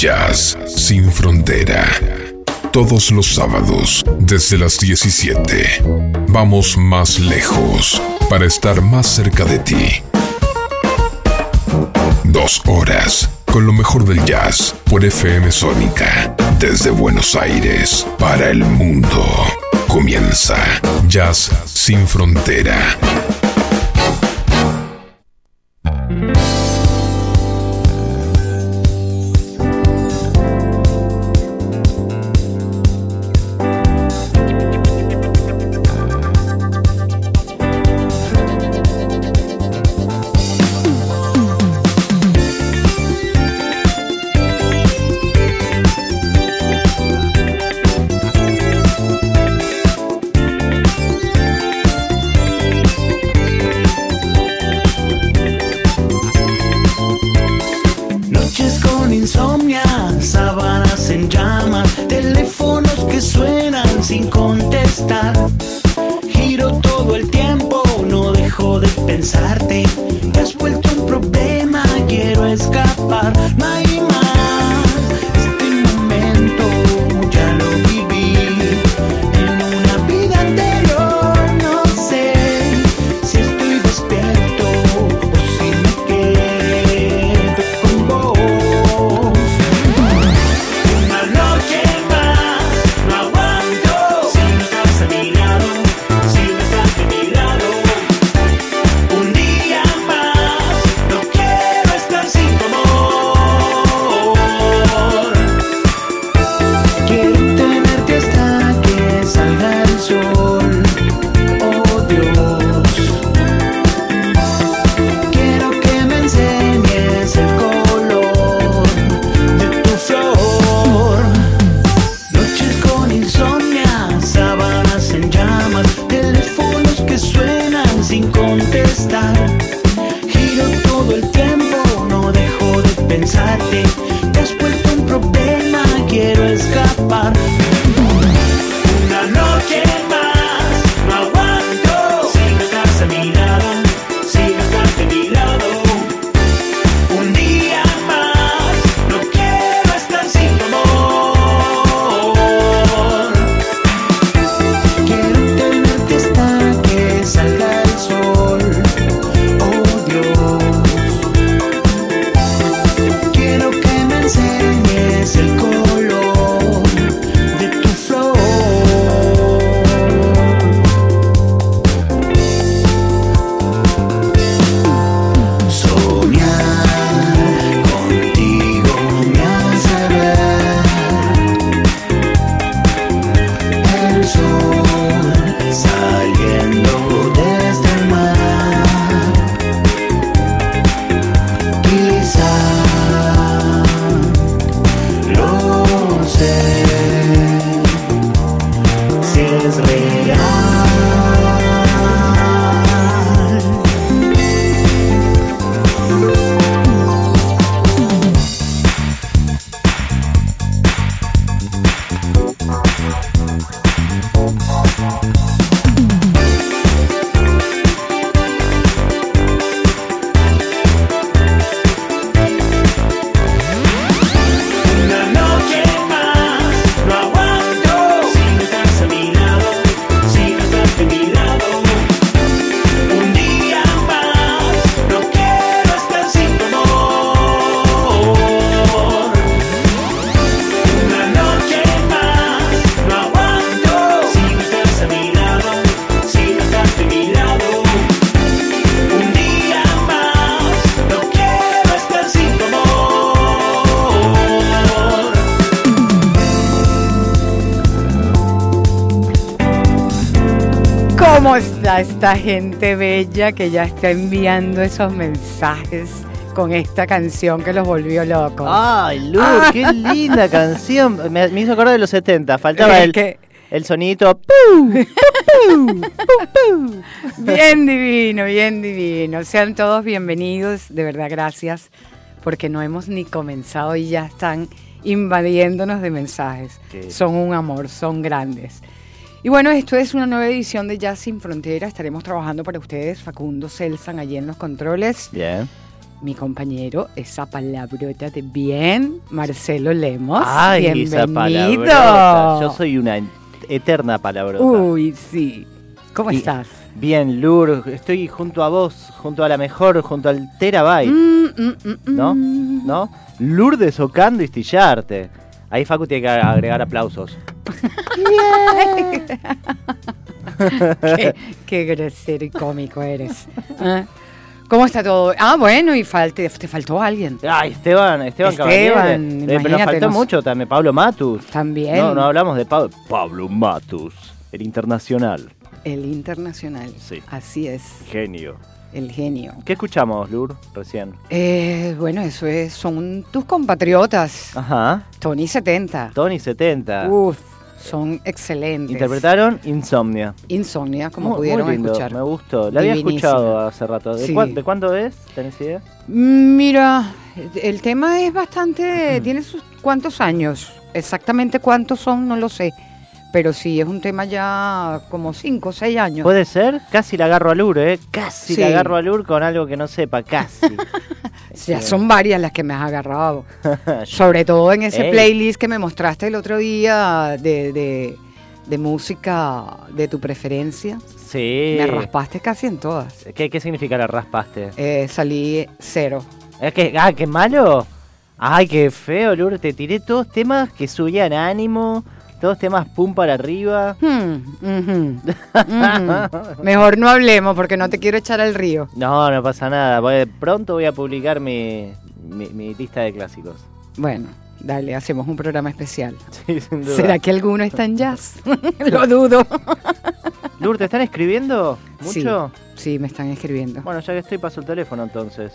Jazz sin frontera. Todos los sábados, desde las 17. Vamos más lejos para estar más cerca de ti. Dos horas con lo mejor del jazz por FM Sónica. Desde Buenos Aires para el mundo. Comienza Jazz sin frontera. Esta gente bella que ya está enviando esos mensajes con esta canción que los volvió locos. Ay, Lu, qué linda canción. Me, hizo acordar de los 70. Faltaba el, que... el sonidito. bien divino, bien divino. Sean todos bienvenidos. De verdad, gracias. Porque no hemos ni comenzado y ya están invadiéndonos de mensajes. Son un amor, son grandes. Y bueno, esto es una nueva edición de Jazz Sin Frontera. Estaremos trabajando para ustedes, Facundo Celsan, allí en los controles. Bien. mi compañero, esa palabrota de bien, Marcelo Lemos. Ay, Bienvenido. Yo soy una eterna palabrota. Uy, sí. ¿Cómo estás? Bien, Lur, estoy junto a vos, junto a la mejor, junto al Terabyte. Mm, mm, mm, ¿No? ¿No? Lourdes Ocando y Stillarte. Ahí Facu tiene que agregar aplausos. qué, qué grosero y cómico eres. ¿eh? ¿Cómo está todo? Ah, bueno, y falte, te faltó alguien. Ay, Esteban, Esteban, Esteban eh, pero nos faltó mucho también, Pablo Matus. También. No, no hablamos de Pablo. Pablo Matus, el internacional. El internacional. Sí. Así es. Genio. El genio. ¿Qué escuchamos, Lur, recién? Eh, bueno, eso es, son tus compatriotas. Ajá. Tony 70. Tony 70. Uf, son excelentes. Interpretaron Insomnia. Insomnia, como pudieron escuchar. Me gustó. La había escuchado hace rato. ¿De, cuándo es? ¿Tenés idea? Mm, mira, el tema es bastante. tiene sus. ¿Cuántos años? Exactamente cuántos son, no lo sé. Pero sí, es un tema ya como 5 o 6 años. ¿Puede ser? Casi la agarro a Lur, ¿eh? Casi la agarro a Lur con algo que no sepa, casi. ya son varias las que me has agarrado. Sobre todo en ese playlist que me mostraste el otro día de, de, música de tu preferencia. Sí. Me raspaste casi en todas. ¿Qué, qué significa la raspaste? Eh, salí cero. ¿Es que, ah, qué malo? Ay, qué feo, Lur. Te tiré todos temas que subían ánimo todos temas pum para arriba. Hmm, Mejor no hablemos porque no te quiero echar al río. No, no pasa nada. pronto voy a publicar mi, mi, lista de clásicos. Bueno, dale, hacemos un programa especial. Sí, sin duda. ¿Será que alguno está en jazz? Lo dudo. Lur, ¿te están escribiendo mucho? Sí, me están escribiendo. Bueno, ya que estoy, paso el teléfono entonces.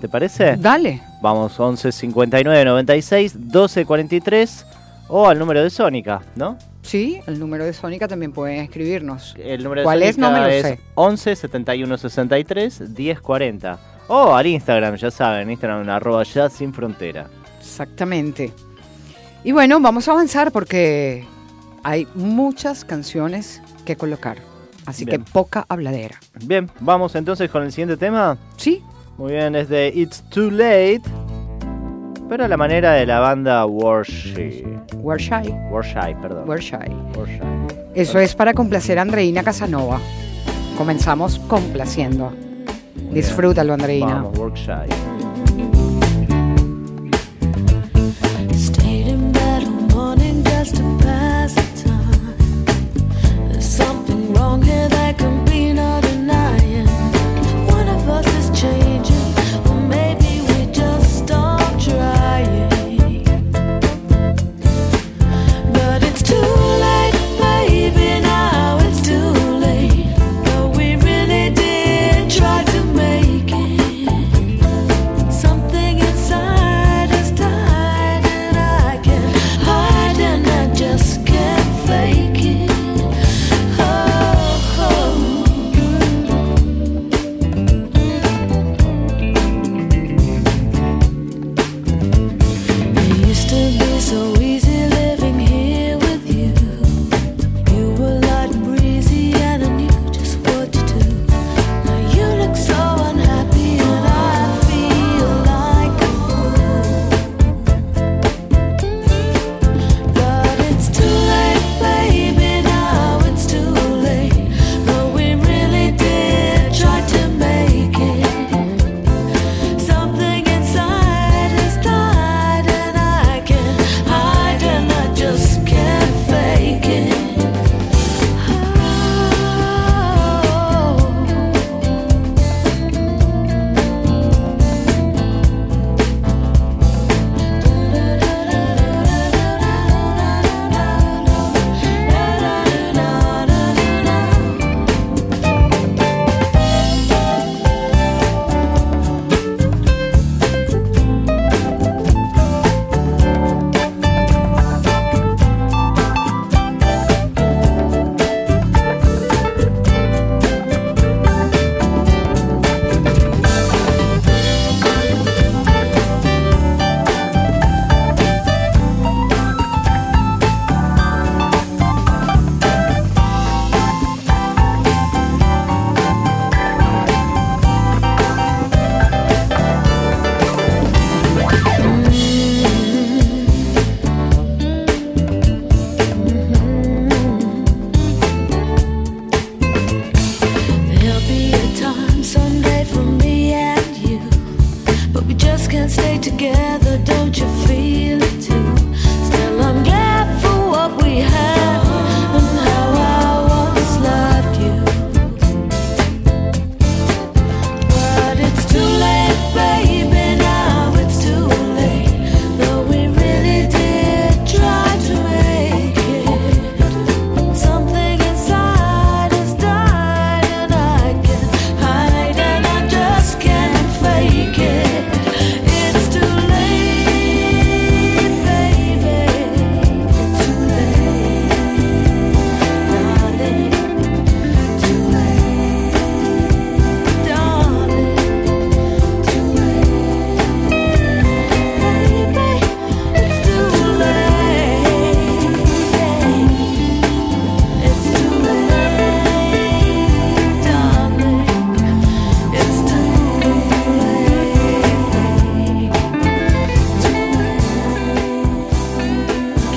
¿Te parece? Dale. Vamos, 11 59 96 12 43 o al número de Sónica, ¿no? Sí, el número de Sónica también pueden escribirnos. El número de ¿Cuál es? No me lo sé. 11 71 63 10 40. O al Instagram, ya saben, Instagram arroba ya sin frontera. Exactamente. Y bueno, vamos a avanzar porque hay muchas canciones que colocar. Así que poca habladera. Bien, vamos entonces con el siguiente tema. Sí. Muy bien, es de It's Too Late pero a la manera de la banda Warship. Warship. Warship, perdón. Warship. Eso es para complacer a Andreina Casanova. Comenzamos complaciendo. Disfrútalo, Andreina. Vamos, Warship. something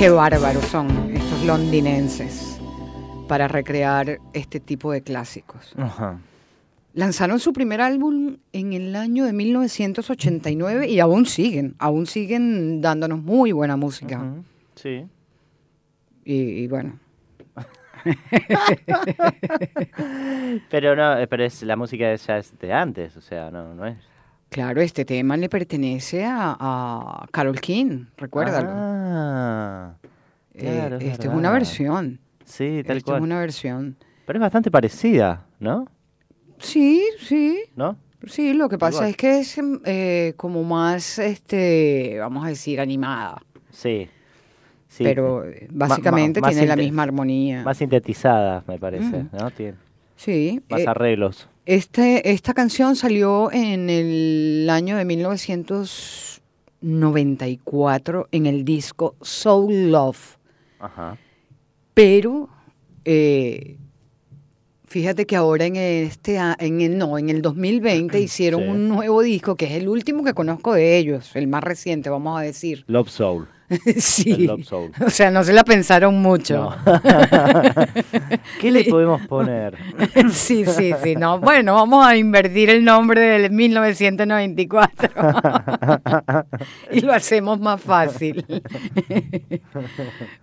Qué bárbaros son estos londinenses para recrear este tipo de clásicos. Lanzaron su primer álbum en el año de 1989 y aún siguen, aún siguen dándonos muy buena música. Sí. Y, bueno. pero no, eh, pero es la música ya es de antes, o sea, no, no es. Claro, este tema le pertenece a, Carol King, recuérdalo. Ah, eh, esto es una versión. Sí, tal esto es una versión. Pero es bastante parecida, ¿no? Sí, sí. ¿No? Sí, lo que pasa es que es eh, como más, este, vamos a decir, animada. Sí. sí. Pero básicamente tiene la misma armonía. Más sintetizada, me parece, ¿no? Tiene sí. Más eh, arreglos. Este, esta canción salió en el año de 1994 en el disco Soul Love. Ajá. Pero eh, fíjate que ahora en este en el no, en el 2020 hicieron un nuevo disco que es el último que conozco de ellos, el más reciente, vamos a decir. Love Soul. sí. O sea, no se la pensaron mucho. ¿Qué le podemos poner? sí, sí, sí. No. Bueno, vamos a invertir el nombre del 1994. y lo hacemos más fácil.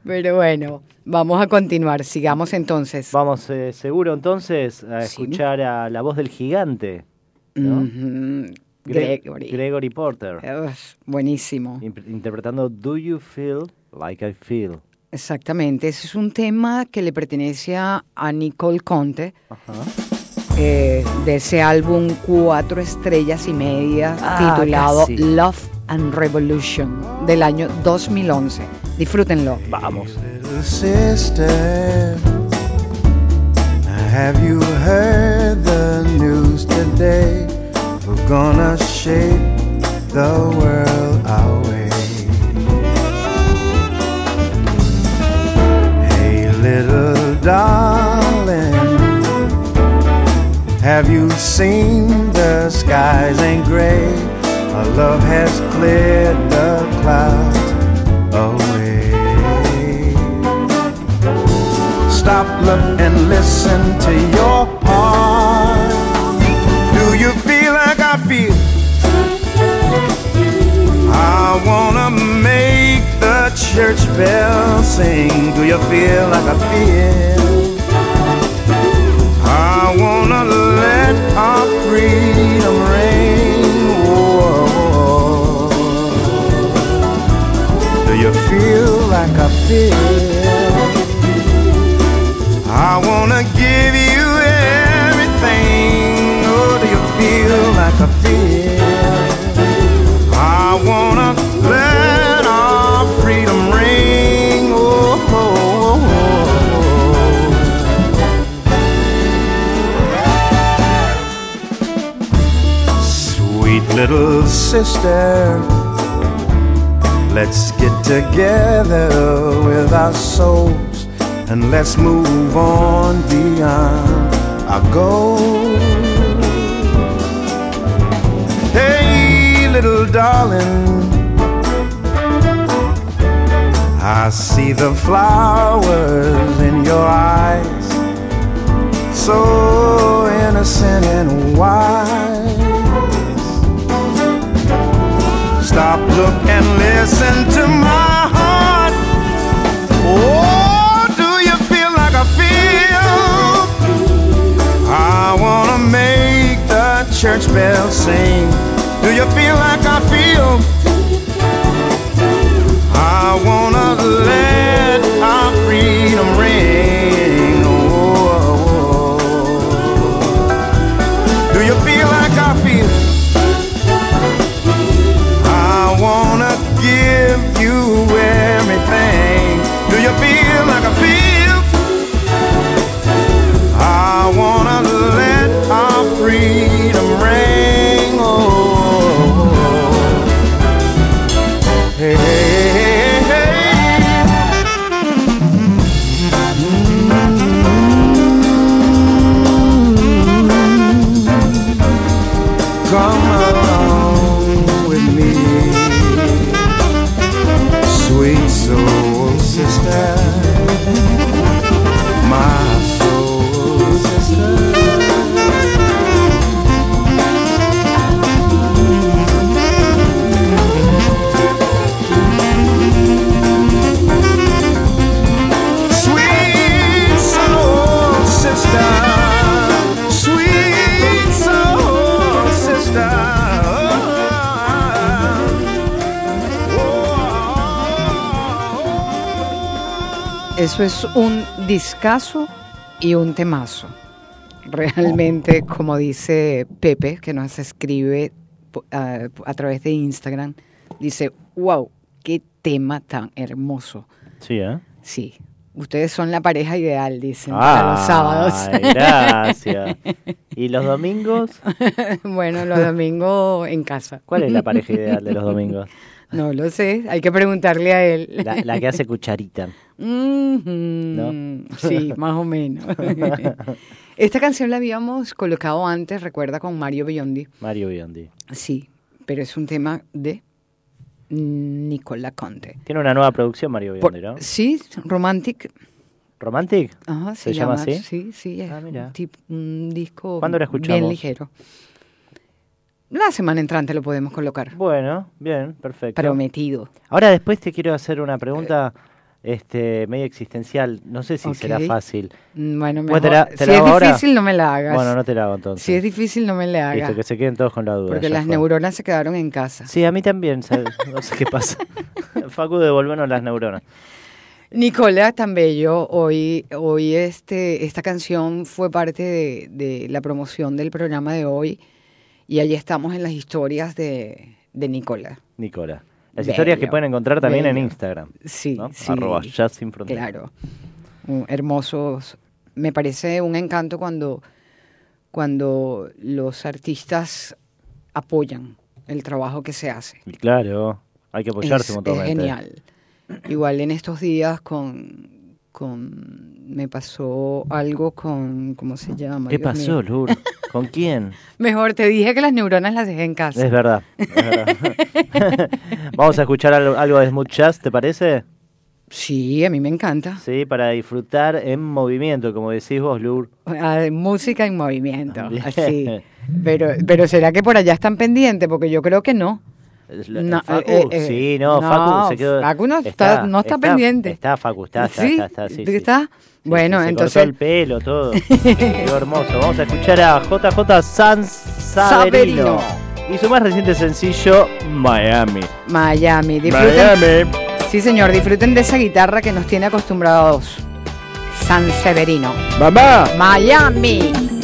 Pero bueno, vamos a continuar. Sigamos entonces. Vamos, eh, seguro entonces, a escuchar a la voz del gigante. Gregory. Gregory Porter. buenísimo. interpretando Do You Feel Like I Feel. Exactamente, ese es un tema que le pertenece a Nicole Conte, eh, de ese álbum Cuatro Estrellas y Media, ah, titulado Love and Revolution, del año 2011. Disfrútenlo. Vamos. have you heard the news today? We're gonna shape the world our way. Hey, little darling, have you seen the skies ain't gray? Our love has cleared the clouds away. Stop, look, and listen to your heart. Do you feel I? Wanna make the church bell sing. Do you feel like I feel? I wanna let our freedom ring. Whoa. Do you feel like I feel? I wanna give you feel like I feel? I wanna let our freedom ring. Oh, oh, oh, oh, Sweet little sister, let's get together with our souls and let's move on beyond our goals. Little darling, I see the flowers in your eyes, so innocent and wise. Stop, look, and listen to my heart. Oh, do you feel like I feel? I wanna make the church bells sing. Do you feel like I feel? I wanna let our freedom ring. Eso es un discazo y un temazo. Realmente, como dice Pepe, que nos escribe po- a, a través de Instagram, dice, wow, qué tema tan hermoso. Sí, ¿eh? Sí, ustedes son la pareja ideal, dicen, para los sábados. Gracias. ¿Y los domingos? bueno, los domingos en casa. ¿Cuál es la pareja ideal de los domingos? No lo sé, hay que preguntarle a él. La, la que hace cucharita. Sí, más o menos. Esta canción la habíamos colocado antes, recuerda, con Mario Biondi. Mario Biondi. Sí, pero es un tema de Nicola Conte. Tiene una nueva producción Mario Por- Biondi, ¿no? Sí, Romantic. ¿Romantic? Ajá, ¿Se llama así? Sí, sí, es Ah, mira. un, tip- un disco ¿Cuándo la escuchamos? bien ligero. La semana entrante lo podemos colocar. Bueno, bien, perfecto. Prometido. Ahora después te quiero hacer una pregunta este, medio existencial. No sé si será fácil. Mm, Bueno, mejor. te la- te si la es ahora. difícil, no me la hagas. Bueno, no te la hago entonces. Si es difícil, no me la hagas. Listo, que se queden todos con la duda. Porque las fue. neuronas se quedaron en casa. Sí, a mí también. ¿sabes? No sé qué pasa. Facu, devolvernos las neuronas. Nicola, tan bello, hoy, hoy este, esta canción fue parte de, de la promoción del programa de hoy y allí estamos en las historias de, de Nicola. Nicola. Las Bello, historias que pueden encontrar también en. Instagram. Sí, ¿no? sí. Arroba Jazz Sin Fronteras. Claro. Hermosos. Me parece un encanto cuando, cuando los artistas apoyan el trabajo que se hace. Y Claro, hay que apoyarse es, mutuamente. es genial. Igual en estos días con, con me pasó algo con ¿cómo se llama? ¿Qué Dios pasó. Lur? ¿Con quién? Mejor te dije que las neuronas las dejé en casa. Es verdad. es verdad. Vamos a escuchar algo, algo de Smooth Jazz, ¿te parece? Sí, a mí me encanta. Sí, para disfrutar en movimiento, como decís vos, Lur. Ah, música en movimiento, Bien. así. Pero, pero será que por allá están pendientes porque yo creo que no. No, Facu, eh, eh, sí, no, no, Facu se quedó. Facu no está- no está pendiente. Está, Facu, está, está, ¿Sí? está, está, sí, sí. ¿Está? Sí, Bueno, sí, se entonces- cortó el pelo, todo. Quedó hermoso. Vamos a escuchar a JJ Sanz Saverino. Saverino. Y su más reciente sencillo, Miami. Miami, disfruten. Miami. Sí, señor, disfruten de esa guitarra que nos tiene acostumbrados. San Severino. Mamá. Miami. Miami,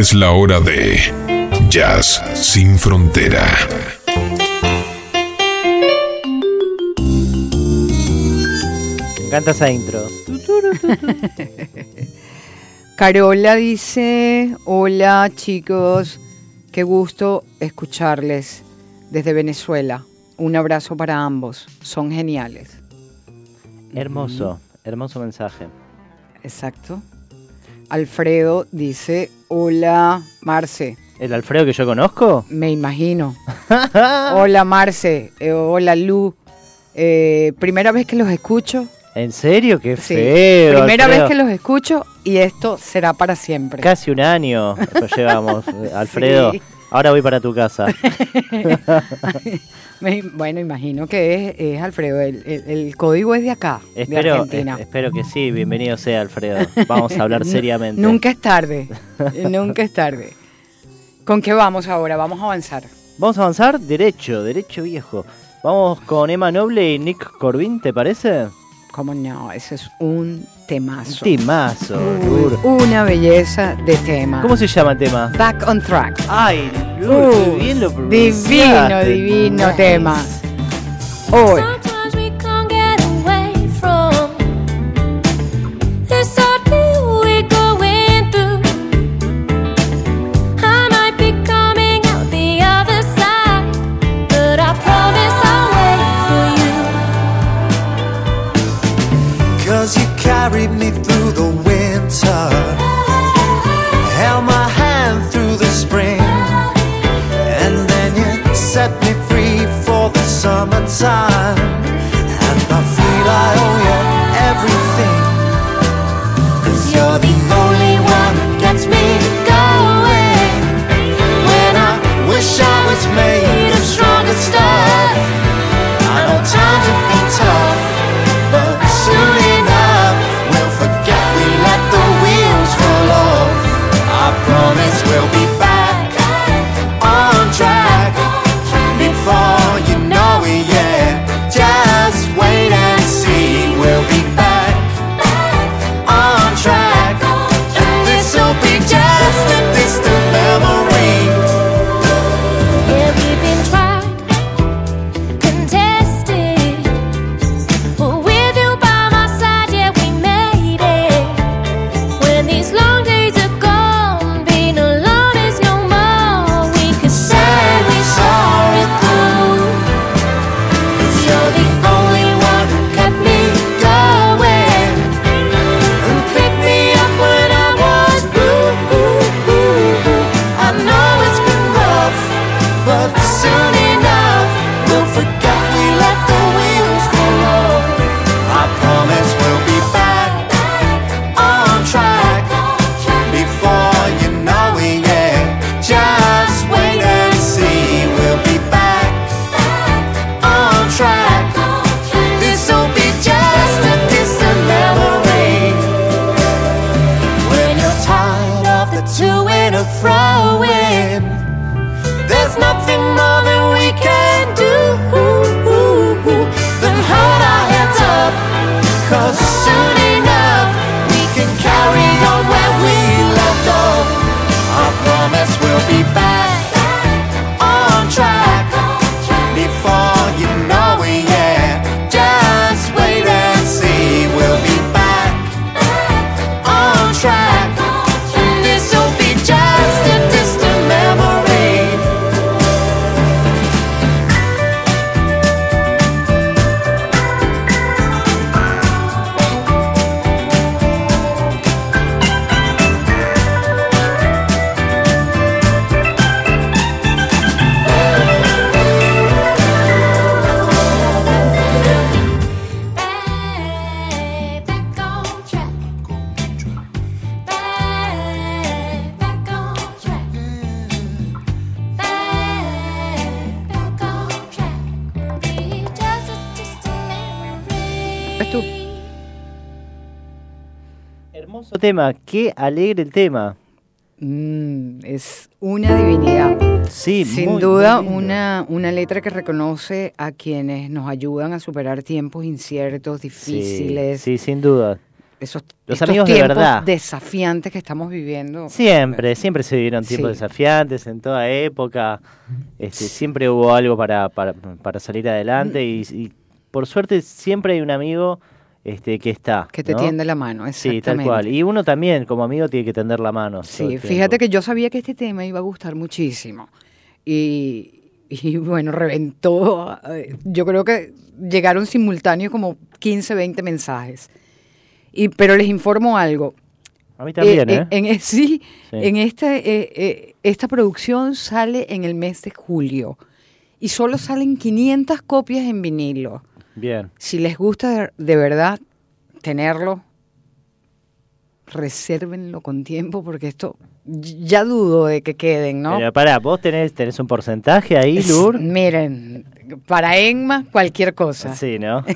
Es la hora de Jazz sin frontera. Me encanta esa intro. Carola dice, hola chicos, qué gusto escucharles desde Venezuela. Un abrazo para ambos, son geniales. Hermoso, hermoso mensaje. Exacto. Alfredo dice, hola Marce. ¿El Alfredo que yo conozco? Me imagino. hola Marce, eh, hola Lu. Eh, primera vez que los escucho. ¿En serio? Qué Sí, feo. primera Alfredo. vez que los escucho y esto será para siempre. Casi un año lo llevamos, eh, Alfredo. Sí. Ahora voy para tu casa. Me- bueno, imagino que es, es Alfredo. El, el- el código es de acá, de Argentina. es- espero que sí. Bienvenido sea, Alfredo. Vamos a hablar seriamente. Nunca es tarde. nunca es tarde. ¿Con qué vamos ahora? Vamos a avanzar. Vamos a avanzar derecho, derecho viejo. Vamos con Emma Noble y Nick Corbin, ¿te parece? ¿Cómo no? Ese es un temazo. Timazo. Uy, Lur. una belleza de tema. ¿Cómo se llama el tema? Back on track. Ay, Lur, qué bien lo divino, divino Nice. tema. Hoy. Carried me through the winter, held my hand through the spring, and then you set me free for the summertime. Tema, qué alegre el tema. Mm, es una divinidad. Sí, Sin muy, duda, muy una, una letra que reconoce a quienes nos ayudan a superar tiempos inciertos, difíciles, Sí, sin duda. esos Los estos amigos de tiempos verdad. desafiantes que estamos viviendo. Siempre, siempre se vivieron tiempos Sí. desafiantes en toda época. Este, siempre hubo algo para, para, para salir adelante y, y por suerte siempre hay un amigo este, que está. Que te ¿no? tiende la mano, Sí, tal exactamente. cual. Y uno también, como amigo, tiene que tender la mano. Sí, fíjate que yo sabía que este tema iba a gustar muchísimo. Y, y bueno, reventó. eh, Yo creo que llegaron simultáneos como 15, 20 mensajes. Y, pero les informo algo. A mí también, Eh, ¿eh? eh, en, eh, sí, Sí. en este, eh, eh, esta producción sale en el mes de julio. Y solo salen 500 copias en vinilo. Bien. Si les gusta de, verdad tenerlo, resérvenlo con tiempo porque esto ya dudo de que queden, ¿no? Pero pará, vos tenés, tenés un porcentaje ahí, Es- Lur. Miren, para Enma cualquier cosa. Sí, ¿no?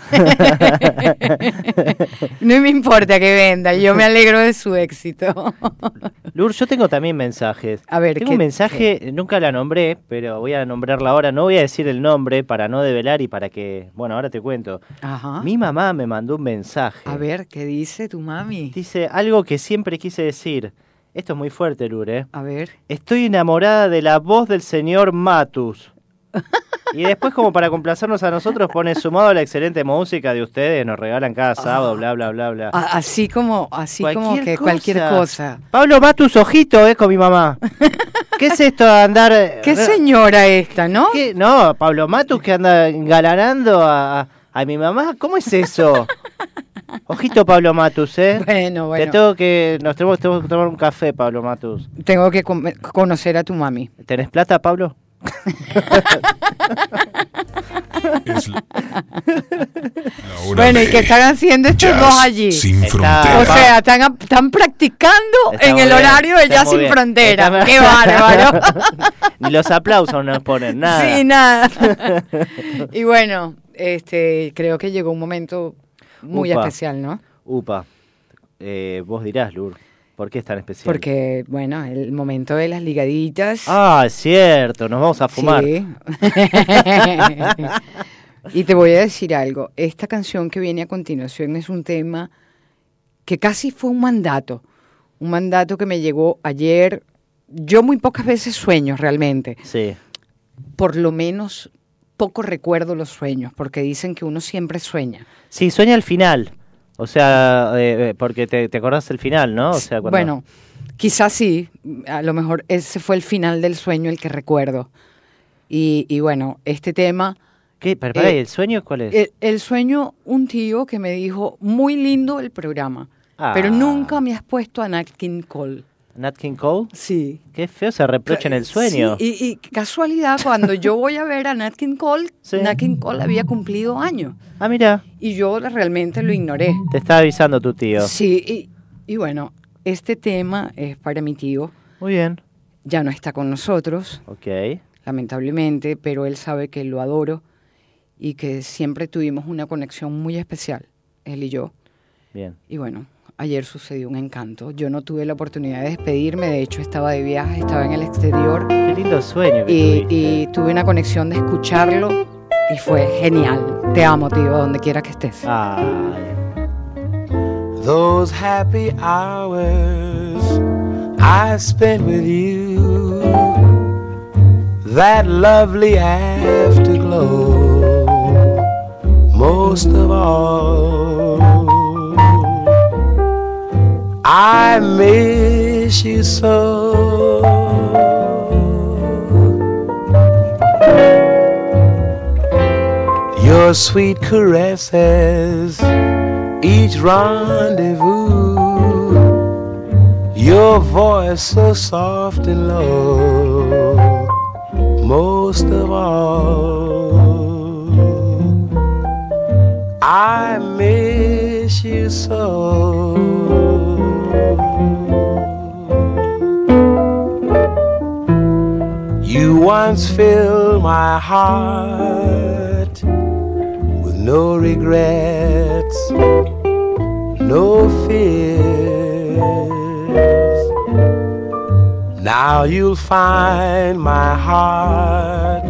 No me importa que venda, yo me alegro de su éxito. Lur, yo tengo también mensajes. A ver, tengo ¿qué- un mensaje, nunca la nombré, pero voy a nombrarla ahora. No voy a decir el nombre para no develar y para que. Bueno, ahora te cuento. Ajá. Mi mamá me mandó un mensaje. A ver, ¿qué dice tu mami? Dice algo que siempre quise decir. Esto es muy fuerte, Lur, ¿eh? A ver. Estoy enamorada de la voz del señor Matus. Y después, como para complacernos a nosotros, pone sumado a la excelente música de ustedes, nos regalan cada sábado, bla, bla, bla, bla. Así como, así como que cualquier cosa. Pablo Matus, ojito, eh, con mi mamá. ¿Qué es esto de andar... eh, ¿Qué señora esta, no? ¿Qué? No, Pablo Matus que anda engalanando a, a- mi mamá. ¿Cómo es eso? Ojito, Pablo Matus, ¿eh? Bueno, Te bueno. tengo que, nos tenemos, tenemos que tomar un café, Pablo Matus. Tengo que conocer a tu mami. ¿Tenés plata, Pablo? Es la, Bueno, ¿y qué están haciendo estos Jazz dos allí? Sin O fronteras. sea, están, están practicando Está en el bien, horario de Jazz Sin bien. Frontera. Está- ¡Qué bárbaro! Ni los aplausos nos ponen, nada. Sí, nada. y bueno, este, creo que llegó un momento muy Upa. especial, ¿no? Upa, eh, vos dirás, Lur, ¿por qué es tan especial? Porque, bueno, el momento de las ligaditas. Ah, es cierto, nos vamos a fumar. Sí. y te voy a decir algo. Esta canción que viene a continuación es un tema que casi fue un mandato. Un mandato que me llegó ayer. Yo muy pocas veces sueño realmente. Sí, Por lo menos poco recuerdo los sueños, porque dicen que uno siempre sueña. sí, sueña al final. O sea, eh, eh, porque te, te acordás del final, ¿no? O sea, cuando... Bueno, quizás sí. A lo mejor ese fue el final del sueño el que recuerdo. Y, y bueno, este tema... ¿Qué? Pero eh, ¿y ¿el sueño cuál es? El, el sueño, un tío que me dijo, muy lindo el programa, pero Ah. nunca me has puesto a Nat King Cole. ¿Nat King Cole? Sí. Qué feo se reprocha en el sueño. Sí, y, y casualidad, cuando yo voy a ver a Nat King Cole, Sí. Nat King Cole había cumplido años. Ah, mira, Y yo realmente lo ignoré. te está avisando tu tío. Sí, y, y bueno, este tema es para mi tío. Muy bien. Ya no está con nosotros, Ok. lamentablemente, pero él sabe que lo adoro y que siempre tuvimos una conexión muy especial, él y yo. Bien. Y bueno, ayer sucedió un encanto. Yo no tuve la oportunidad de despedirme, de hecho estaba de viaje, estaba en el exterior Qué lindo sueño que y, tuve una conexión de escucharlo y fue genial. Te amo, tío, donde quiera que estés. Ay, Those happy hours I spent with you, that lovely afterglow, most of all, I miss you so. Your sweet caresses each rendezvous. Your voice so soft and low, most of all, I miss you so. You once filled my heart with no regrets no fears. Now you'll find my heart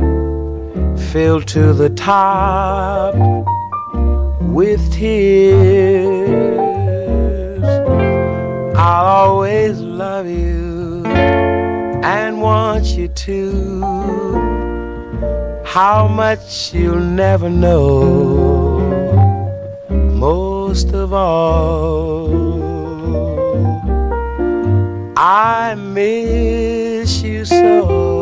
filled to the top with tears. I'll always love you and want you to. How much you'll never know most of all. I miss you so.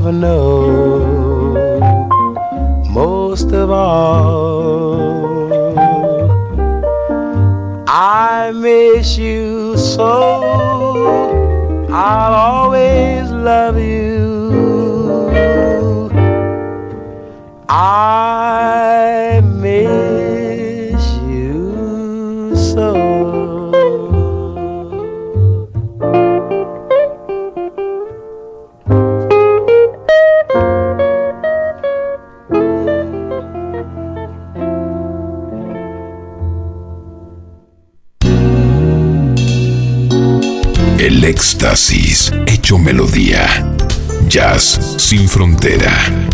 Never know. Most of all, I miss you so. I'll always love you. Éxtasis hecho melodía. Jazz sin frontera.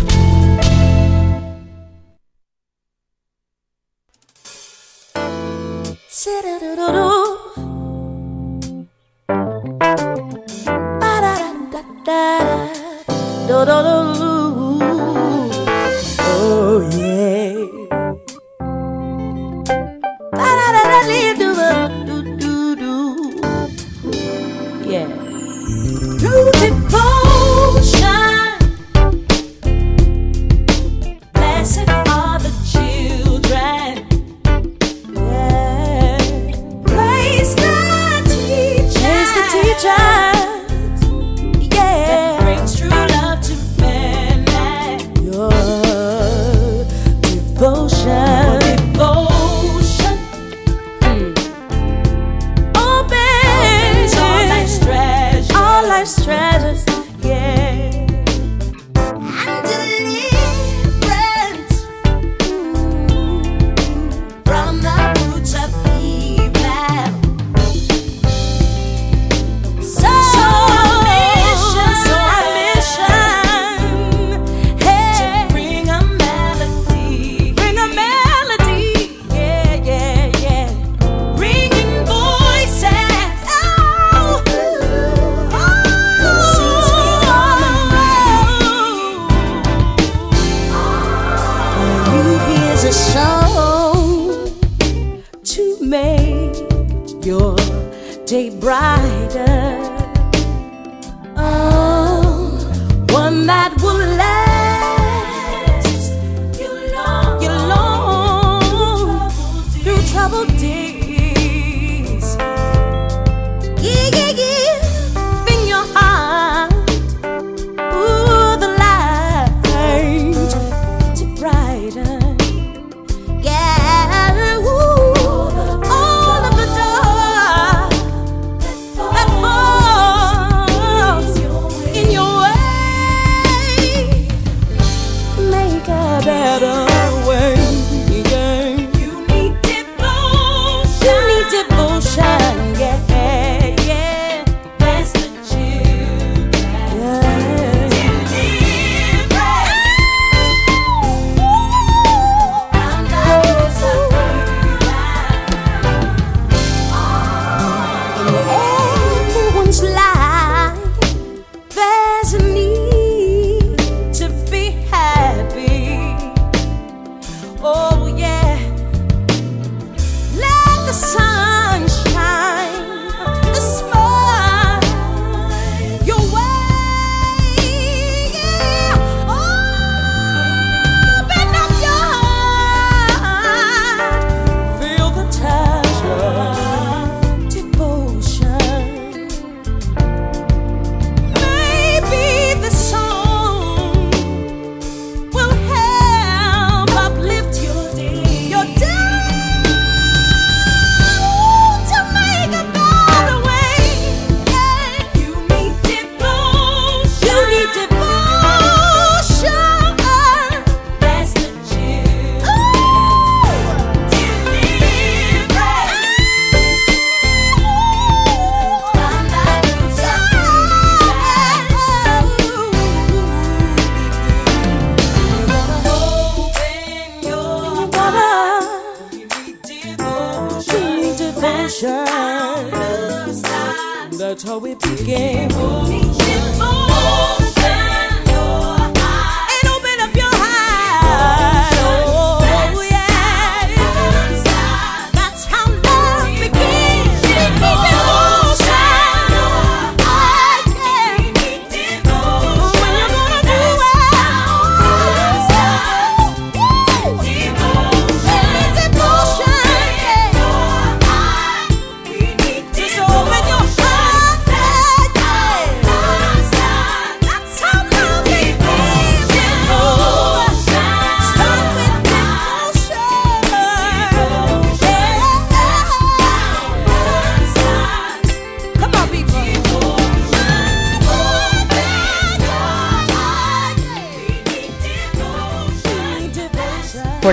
try.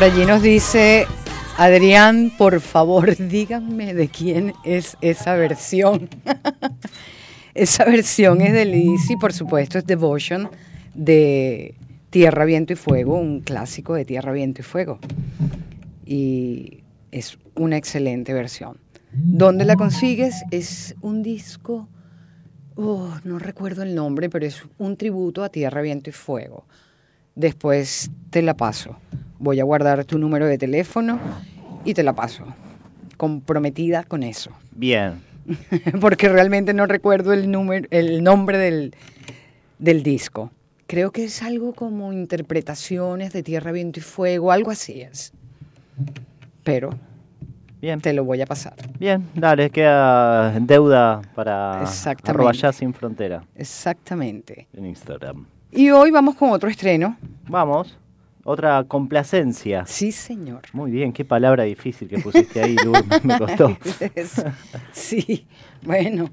Por allí nos dice Adrián, por favor, díganme de quién es esa versión. esa versión es de Lizzy, por supuesto, es Devotion de Tierra, Viento y Fuego, un clásico de Tierra, Viento y Fuego. Y es una excelente versión. ¿Dónde la consigues? Es un disco, oh, no recuerdo el nombre, pero es un tributo a Tierra, Viento y Fuego. Después te la paso. Voy a guardar tu número de teléfono y te la paso. Comprometida con eso. Bien. Porque realmente no recuerdo el, número, el nombre del, del disco. Creo que es algo como interpretaciones de Tierra, Viento y Fuego, algo así es. Pero Bien. te lo voy a pasar. Bien, dale, queda deuda para Exactamente. arroba sin frontera Exactamente. en Instagram. Y hoy vamos con otro estreno. Vamos, otra complacencia. Sí, señor. Muy bien, qué palabra difícil que pusiste ahí, Lu, me costó. sí, bueno,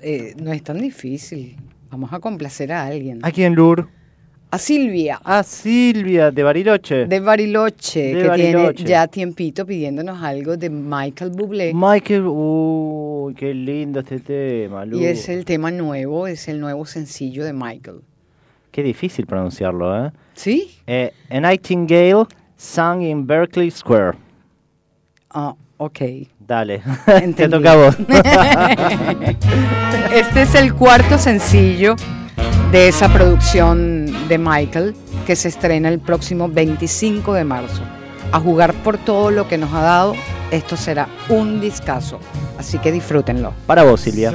eh, no es tan difícil. Vamos a complacer a alguien. ¿A quién, Lur? A Silvia, A Silvia de Bariloche. de Bariloche, De que Bariloche. tiene ya tiempito pidiéndonos algo de Michael Bublé. Michael, uy, qué lindo este tema, Lu. y es el tema nuevo, es el nuevo sencillo de Michael. Qué difícil pronunciarlo, ¿eh? ¿Sí? eh A Nightingale Sung in Berkeley Square. Ah, ok. Dale, te toca a vos. Este es el cuarto sencillo de esa producción de Michael que se estrena el próximo 25 de marzo. A jugar por todo lo que nos ha dado, esto será un discazo. Así que disfrútenlo. Para vos, Silvia.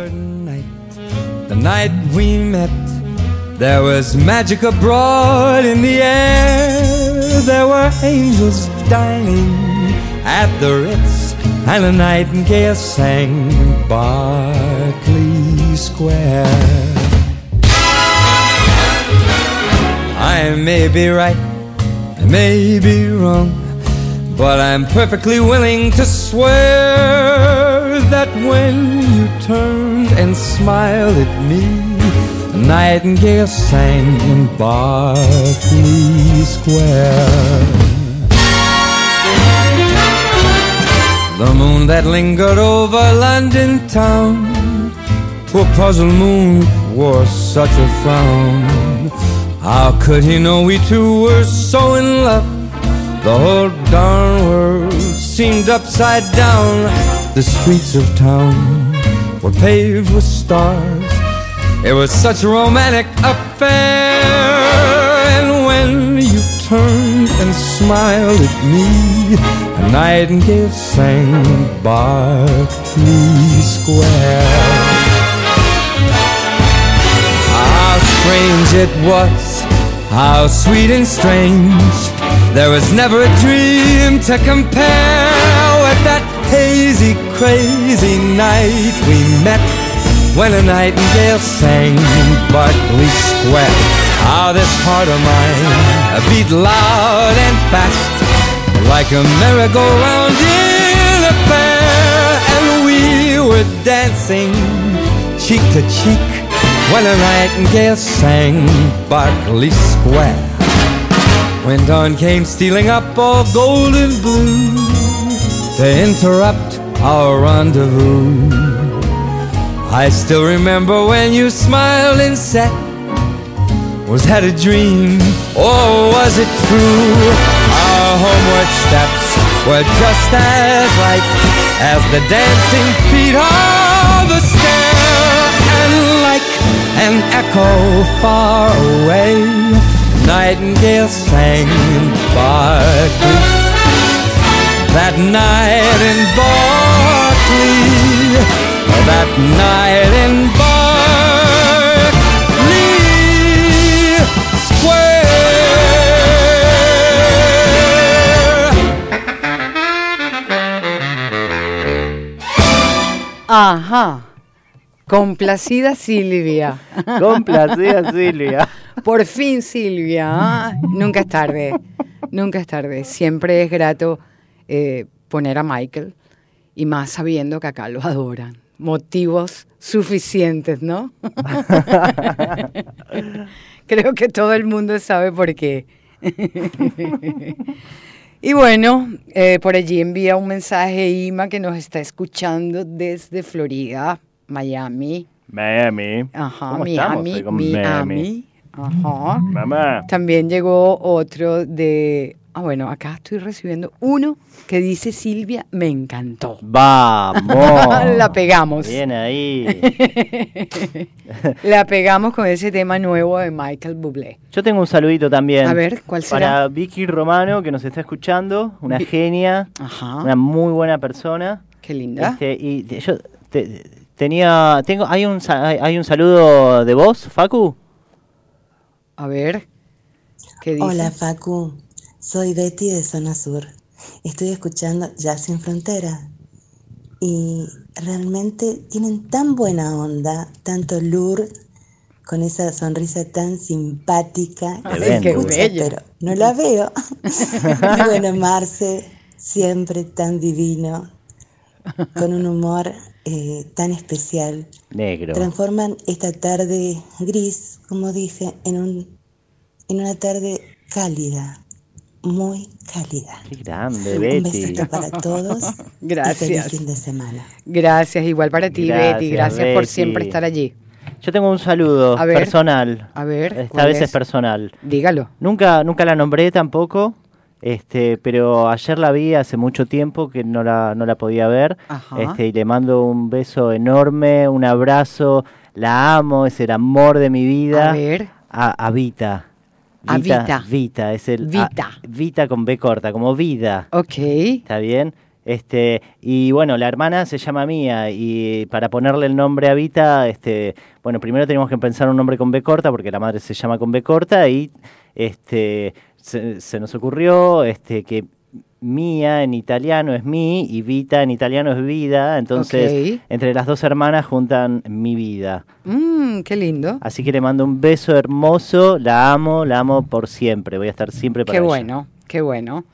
There was magic abroad in the air. There were angels dining at the Ritz, and a nightingale sang Berkeley Square. I may be right, I may be wrong, but I'm perfectly willing to swear that when you turned and smiled at me, nightingale sang in Berkeley Square. The moon that lingered over London town, poor puzzled moon wore such a frown. How could he know we two were so in love? The whole darn world seemed upside down. The streets of town were paved with stars. It was such a romantic affair. And when you turned and smiled at me, a nightingale sang Berkeley Square. How strange it was, how sweet and strange. There was never a dream to compare with that hazy, crazy night we met when a nightingale sang in Berkeley Square. How this heart of mine beat loud and fast like a merry-go-round in a fair, and we were dancing cheek to cheek when a nightingale sang Berkeley Square. When dawn came stealing up all golden blue to interrupt our rendezvous. I still remember when you smiled and said, Was that a dream or was it true? Our homeward steps were just as light as the dancing feet of the stair, and like an echo far away, Nightingale sang in Berkeley. That night in Berkeley, that night in Berkeley Square. Ajá. Complacida Silvia. Complacida Silvia. Por fin, Silvia. Nunca es tarde. Nunca es tarde. Siempre es grato eh, poner a Michael y más sabiendo que acá lo adoran. Motivos suficientes, ¿no? Creo que todo el mundo sabe por qué. y bueno, eh, por allí envía un mensaje Ima que nos está escuchando desde Florida, Miami. Miami. Ajá, ¿Cómo estamos Miami, Miami. Ajá. Mamá. También llegó otro de. Ah, bueno, acá estoy recibiendo uno que dice Silvia, me encantó. Vamos. La pegamos. Bien ahí. La pegamos con ese tema nuevo de Michael Bublé. Yo tengo un saludito también. A ver, ¿cuál será? Para Vicky Romano, que nos está escuchando, una Vi- genia, Ajá. una muy buena persona. Qué linda. Este, y yo te- tenía, tengo, hay un, hay hay un saludo de voz, Facu. A ver. ¿Qué dice? Hola Facu, soy Betty de Zona Sur. Estoy escuchando Jazz Sin Frontera y realmente tienen tan buena onda, tanto Lur con esa sonrisa tan simpática Ay, que qué escucha, bello. pero no la veo. y bueno, Marce, siempre tan divino, con un humor eh, tan especial. Negro. Transforman esta tarde gris, como dije, en, un, en una tarde cálida, muy cálida. Qué grande, Un Betty. besito para todos. Y Gracias. feliz fin de semana. Gracias, igual para ti, Gracias, Betty. Gracias por siempre estar allí. Yo tengo un saludo A ver. personal. A ver, Esta ¿cuál vez es? es? personal. Dígalo. Nunca, nunca la nombré tampoco. Este, pero ayer la vi hace mucho tiempo que no la, no la podía ver. Ajá. Este, y le mando un beso enorme, un abrazo. La amo, es el amor de mi vida. A ver. A, a Vita. A Vita. Vita, es el. Vita. a- Vita con B corta, como vida. Ok. ¿Está bien? Este, y bueno, la hermana se llama Mía y para ponerle el nombre a Vita, este, bueno, primero tenemos que pensar un nombre con B corta porque la madre se llama con B corta y este, se, se nos ocurrió este, que Mía en italiano es mi y Vita en italiano es vida, entonces entre las dos hermanas juntan mi vida. Mm, qué lindo. Así que le mando un beso hermoso, la amo, la amo por siempre, voy a estar siempre para Qué ella. bueno, qué bueno.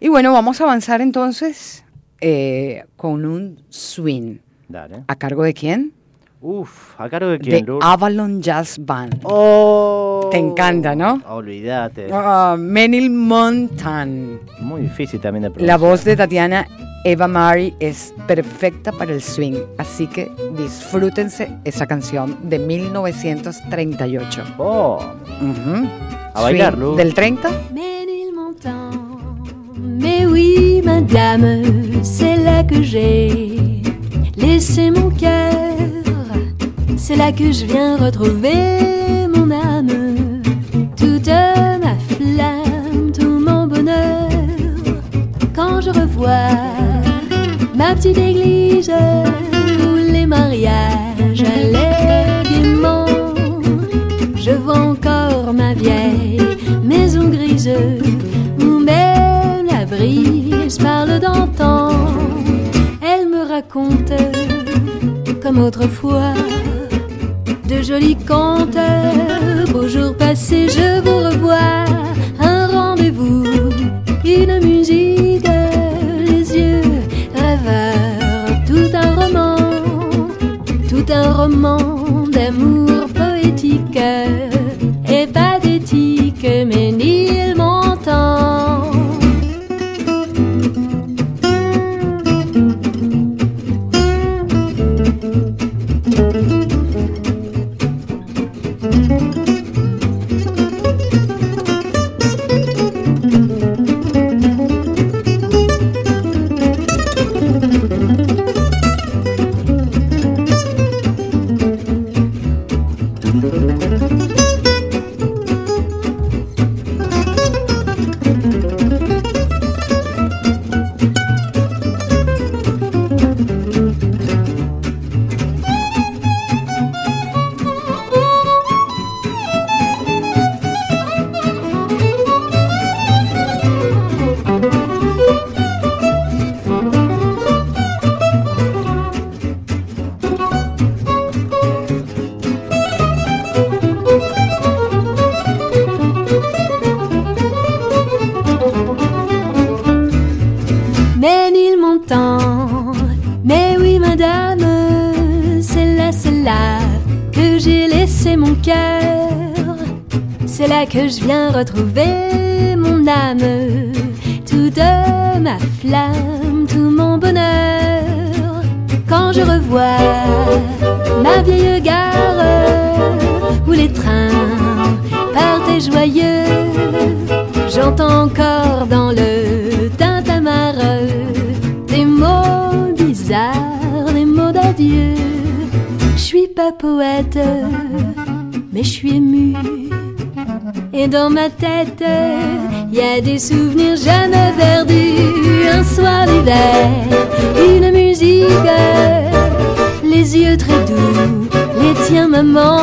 Y bueno, vamos a avanzar entonces eh, con un swing. Dale. ¿A cargo de quién? Uf, ¿a cargo de quién, De? Avalon Jazz Band. Oh. Te encanta, ¿no? Olvídate. Ah, Menil Montan. Muy difícil también de pronunciar. La voz de Tatiana Eva Mari es perfecta para el swing, así que disfrútense esa canción de 1938. Oh, Ujú. A bailar, Swing Lu. Del 30. Ménilmontant. Mais oui, madame, c'est là que j'ai laissé mon cœur. C'est là que je viens retrouver mon âme. Toute ma flamme, tout mon bonheur. Quand je revois ma petite église où les mariages allaient gaiement. Je vois encore ma vieille maison grise où même la brise parle d'antan. Elle me raconte comme autrefois de jolis contes. Beaux jours passés, je vous revois. Un rendez-vous, une musique, les yeux rêveurs, tout un roman tout un roman d'amour y a des souvenirs jamais perdus. Un soir d'hiver, une musique, les yeux très doux, les tiens maman.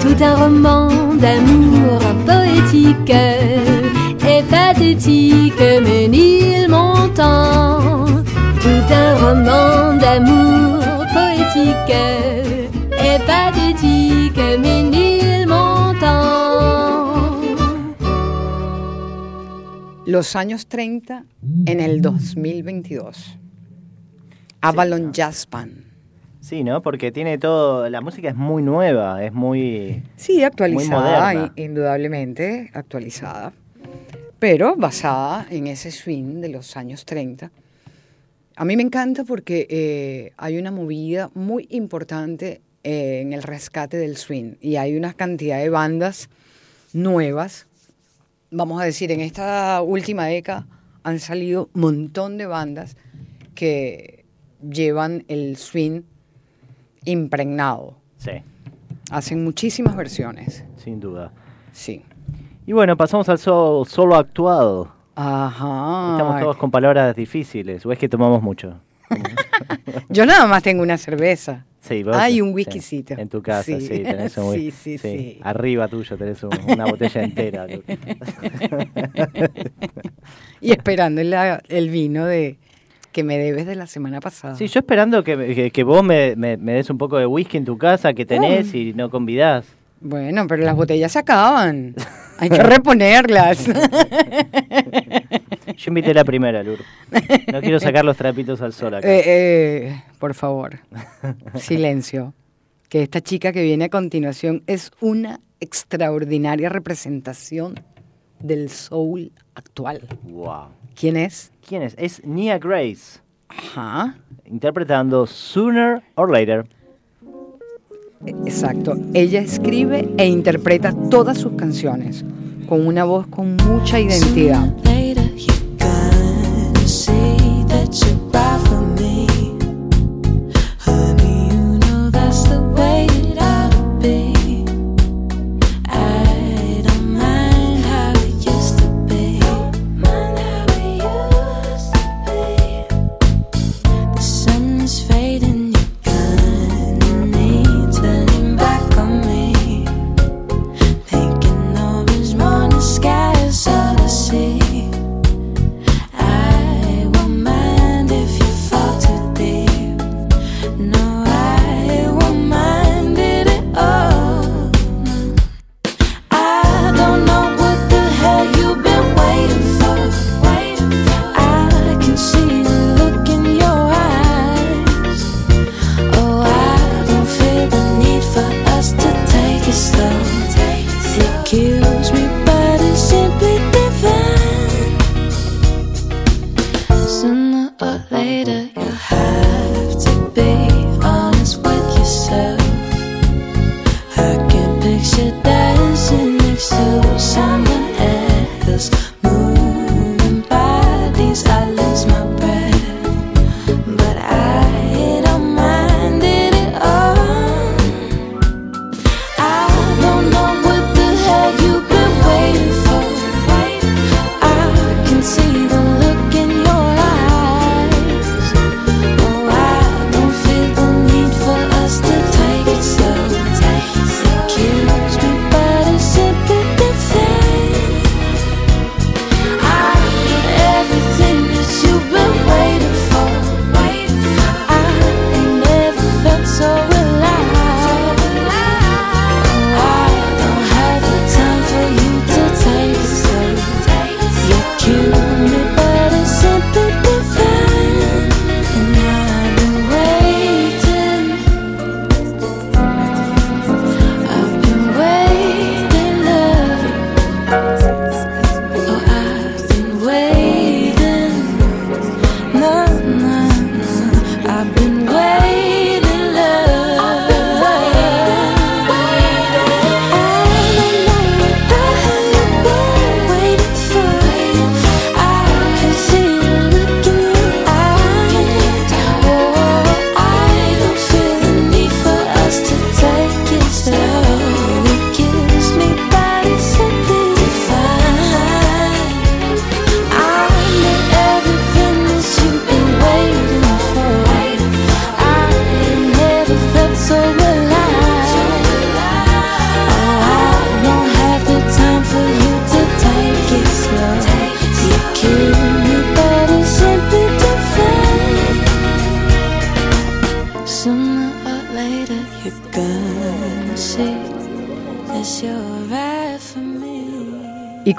Tout un roman d'amour poétique et pathétique, mais montant. Tout un roman d'amour poétique et pathétique, mais Los años 30 en el 2022. Avalon Jazz Band. Sí, ¿no? Porque tiene todo, la música es muy nueva, es muy... Sí, actualizada, i- indudablemente actualizada, pero basada en ese swing de los años 30. A mí me encanta porque eh, hay una movida muy importante eh, en el rescate del swing y hay una cantidad de bandas nuevas. Vamos a decir, en esta última década han salido un montón de bandas que llevan el swing impregnado. Sí, Hacen muchísimas versiones. sin duda. Sí. Y bueno, pasamos al sol- solo actuado. Ajá. Estamos todos con palabras difíciles, o es que tomamos mucho. Yo nada más tengo una cerveza. Sí, vos- Hay un sí. whiskycito. En tu casa, sí, Sí. tenés un Sí, whisky. sí, sí. Arriba tuyo tenés un- una botella entera. Y esperando el vino de que me debes de la semana pasada. Sí, yo esperando que, que- que vos me, me- me des un poco de whisky en tu casa que tenés y no convidás. Bueno, pero las botellas se acaban. Hay que reponerlas. Yo invité la primera, Lur. No quiero sacar los trapitos al sol acá. Eh, eh, por favor, silencio. Que esta chica que viene a continuación es una extraordinaria representación del soul actual. Wow. ¿Quién es? ¿Quién es? Es Nia Grace, Ajá. interpretando Sooner or Later. Exacto. Ella escribe e interpreta todas sus canciones con una voz con mucha identidad.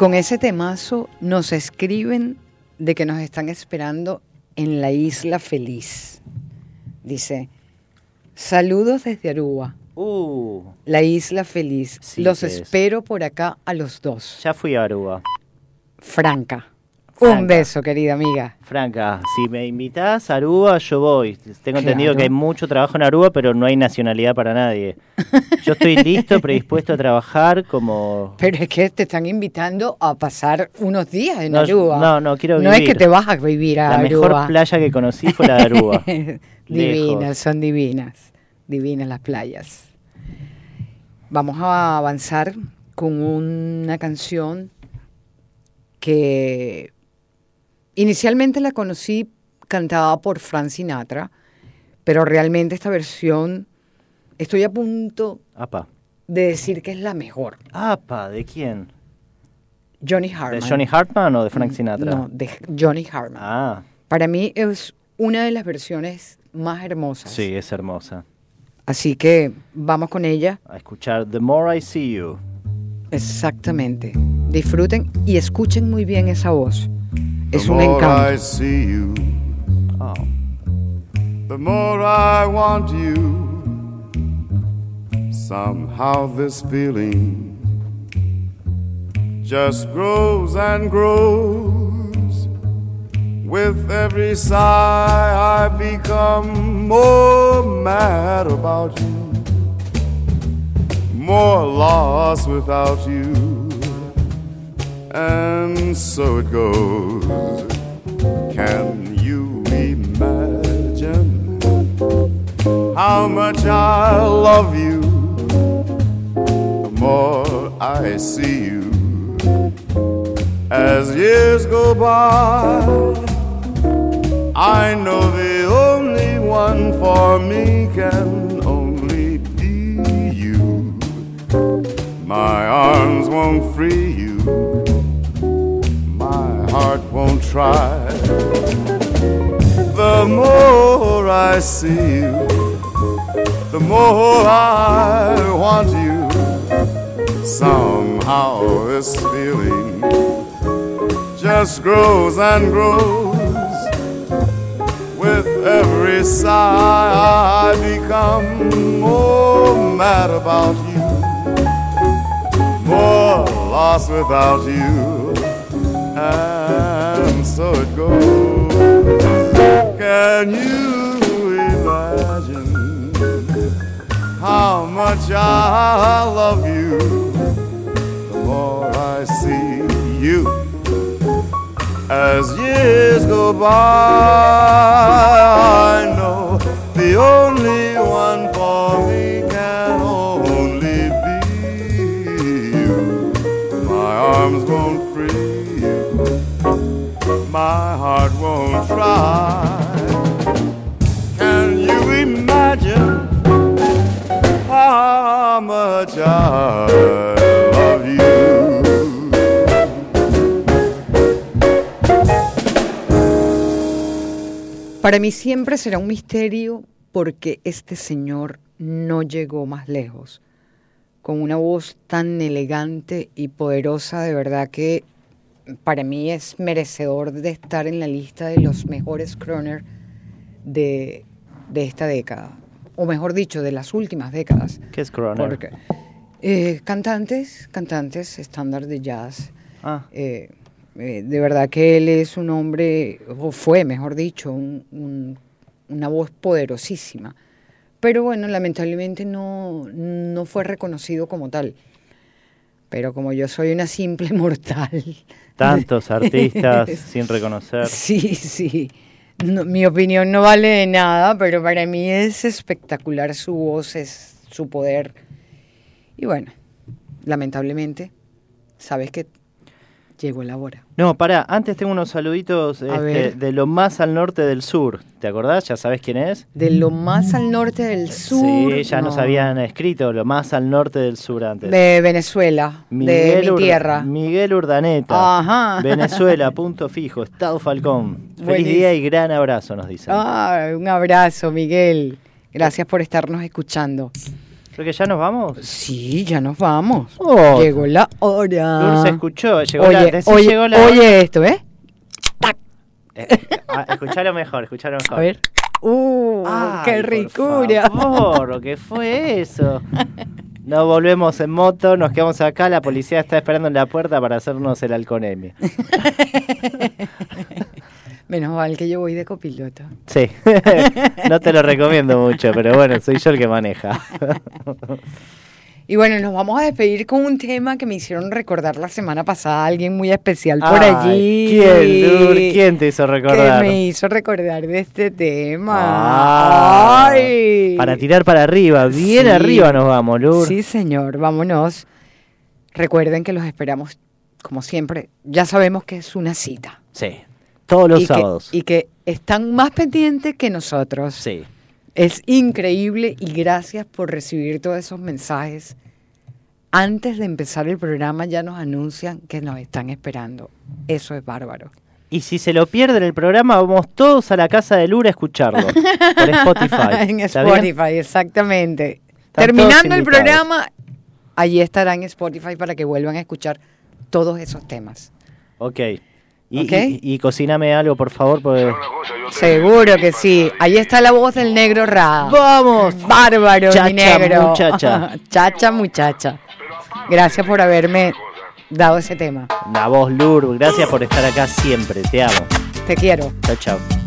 Con ese temazo nos escriben de que nos están esperando en la isla feliz. Dice, saludos desde Aruba, Uh, la isla feliz. Sí, Los es. espero por acá a los dos. ya fui a Aruba. Franca. Franca. Un beso, querida amiga. Franca, si me invitas a Aruba, yo voy. Tengo entendido que hay mucho trabajo en Aruba, pero no hay nacionalidad para nadie. Yo estoy listo, predispuesto a trabajar como... Pero es que te están invitando a pasar unos días en No, Aruba. no, no, quiero No es vivir. que te vas a vivir a La Aruba. mejor playa que conocí fue la de Aruba. divinas, son divinas. Divinas las playas. Vamos a avanzar con una canción que inicialmente la conocí cantada por Frank Sinatra, pero realmente esta versión estoy a punto Apa. de decir que es la mejor. Apa, ¿de quién? Johnny Hartman. ¿De Johnny Hartman o de Frank Sinatra? No, de Johnny Hartman. Ah, Para mí es una de las versiones más hermosas. sí, es hermosa. Así que vamos con ella. A escuchar The More I See You. Exactamente. Disfruten y escuchen muy bien esa voz. Es the un more I encanto. see you, Oh. the more I want you. Somehow this feeling just grows and grows. With every sigh, I become more mad about you, more lost without you. And so it goes. Can you imagine how much I love you? The more I see you as years go by, I know the only one for me can only be you. My arms won't free you heart won't try. The more I see you, the more I want you. Somehow this feeling just grows and grows. With every sigh, I become more mad about you, more lost without you and so it goes. Can you imagine how much I love you? The more I see you as years go by, I know the only Para mí siempre será un misterio porque este señor no llegó más lejos. Con una voz tan elegante y poderosa, de verdad que para mí es merecedor de estar en la lista de los mejores croner de, de esta década. O mejor dicho, de las últimas décadas. ¿Qué es Croner? Porque, eh, cantantes, cantantes estándar de jazz. Ah, Eh, eh, de verdad que él es un hombre, o fue, mejor dicho, un- un- una voz poderosísima. Pero bueno, lamentablemente no, no fue reconocido como tal. Pero como yo soy una simple mortal. tantos artistas sin reconocer. Sí, sí. No, mi opinión no vale de nada, pero para mí es espectacular su voz, es su poder. Y bueno, lamentablemente, sabes que llegó la hora. No, pará, antes tengo unos saluditos este, de lo más al norte del sur. ¿Te acordás? ¿Ya sabes quién es? De lo más al norte del sur. Sí, ya nos no. habían escrito lo más al norte del sur antes. De Venezuela, de mi Ur- tierra. Miguel Urdaneta. Ajá. Venezuela, punto fijo, Estado Falcón. Feliz Buenísimo. día y gran abrazo, nos dice. Ah, un abrazo, Miguel. Gracias por estarnos escuchando. Creo que ya nos vamos. Sí, ya nos vamos. Oh. Llegó la hora. Se escuchó, llegó oye, la, oye, llegó la oye esto, ¿eh? Eh, ah, escuchalo mejor, escuchalo mejor. A ver. ¡Uh! Ay, ¡Qué por ricura! favor, ¿qué fue eso? No volvemos en moto, nos quedamos acá, la policía está esperando en la puerta para hacernos el alconemia. Menos mal que yo voy de copiloto. Sí, no te lo recomiendo mucho, pero bueno, soy yo el que maneja. Y bueno, nos vamos a despedir con un tema que me hicieron recordar la semana pasada, alguien muy especial por Ay, allí. ¿Quién, Lur? ¿Quién te hizo Que recordar? me hizo recordar de este tema. Ay, Para tirar para arriba, bien Sí. arriba nos vamos, Lur. Sí, señor, vámonos. Recuerden que los esperamos, como siempre. Ya sabemos que es una cita. Sí, todos los y que- sábados. y que están más pendientes que nosotros. Sí. Es increíble y gracias por recibir todos esos mensajes. Antes de empezar el programa ya nos anuncian que nos están esperando. Eso es bárbaro. Y si se lo pierden el programa, vamos todos a la casa de Lura a escucharlo. por Spotify. en. Spotify, exactamente. Están Terminando el programa, allí estará en Spotify para que vuelvan a escuchar todos esos temas. Ok. Y, Ok. y- y cocíname algo, por favor. Porque... Seguro que sí. Ahí está la voz del negro Ra. ¡Vamos! Bárbaro, Chacha, mi negro. muchacha. Chacha, muchacha. Gracias por haberme dado ese tema. La voz, Lur. Gracias por estar acá siempre. Te amo. Te quiero. Chao, chao.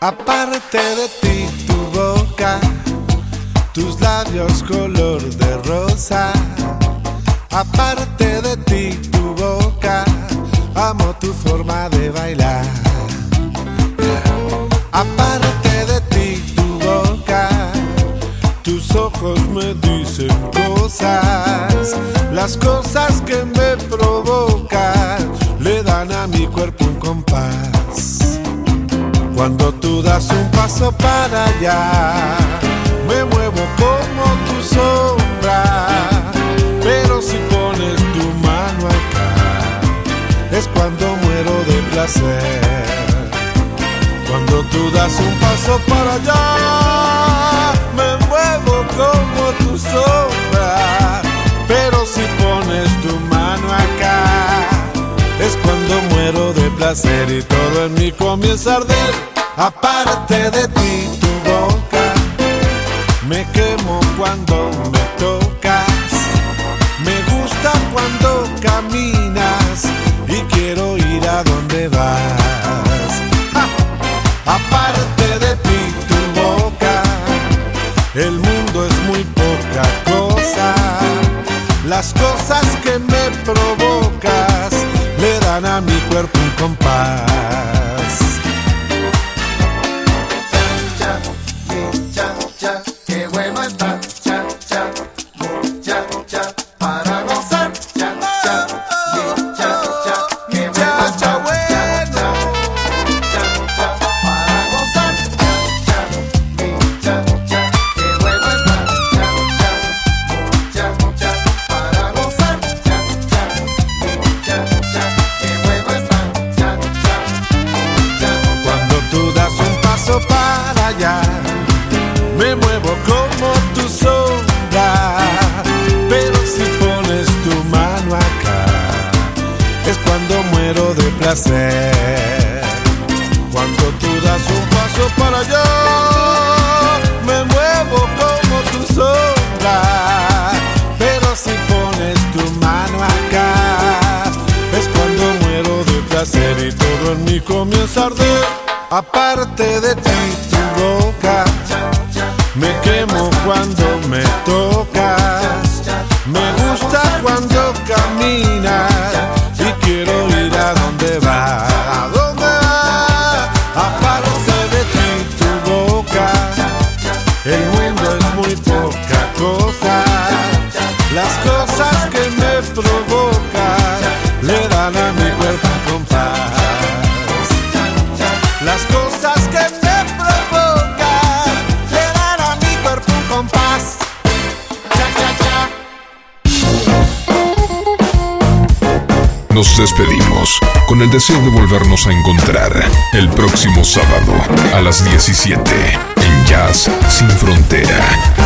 Aparte de ti, tu boca, tus labios color de rosa. Aparte de ti, tu boca, amo tu forma de bailar. Aparte de ti, tu boca, tus ojos me dicen cosas. Las cosas que me provocan le dan a mi cuerpo un compás. Cuando tú das un paso para allá, me muevo como tu sombra. Pero si pones tu mano acá, es cuando muero de placer. Cuando tú das un paso para allá, me muevo como tu sombra. Pero si pones tu mano acá, es cuando muero y todo en mí comienza a arder. Aparte de ti, tu boca, me quemo cuando me tocas. Me gusta cuando caminas y quiero ir a donde vas. Aparte de ti, tu boca, el mundo es muy poca cosa. Las cosas que me mi cuerpo un compás. Muero de placer. Cuando tú das un paso para allá, me muevo como tu sombra. Pero si pones tu mano acá, es cuando muero de placer y todo en mí comienza a arder. Aparte de ti, tu boca. Me quemo cuando me tocas. Me gusta cuando caminas. Y quiero ir a donde Nos despedimos con el deseo de volvernos a encontrar el próximo sábado a las 17 en Jazz Sin Frontera.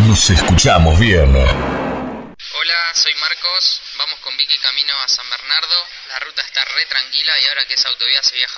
Nos escuchamos bien. Hola, soy Marcos. Vamos con Vicky camino a San Bernardo. La ruta está re tranquila y ahora que esa autovía se viaja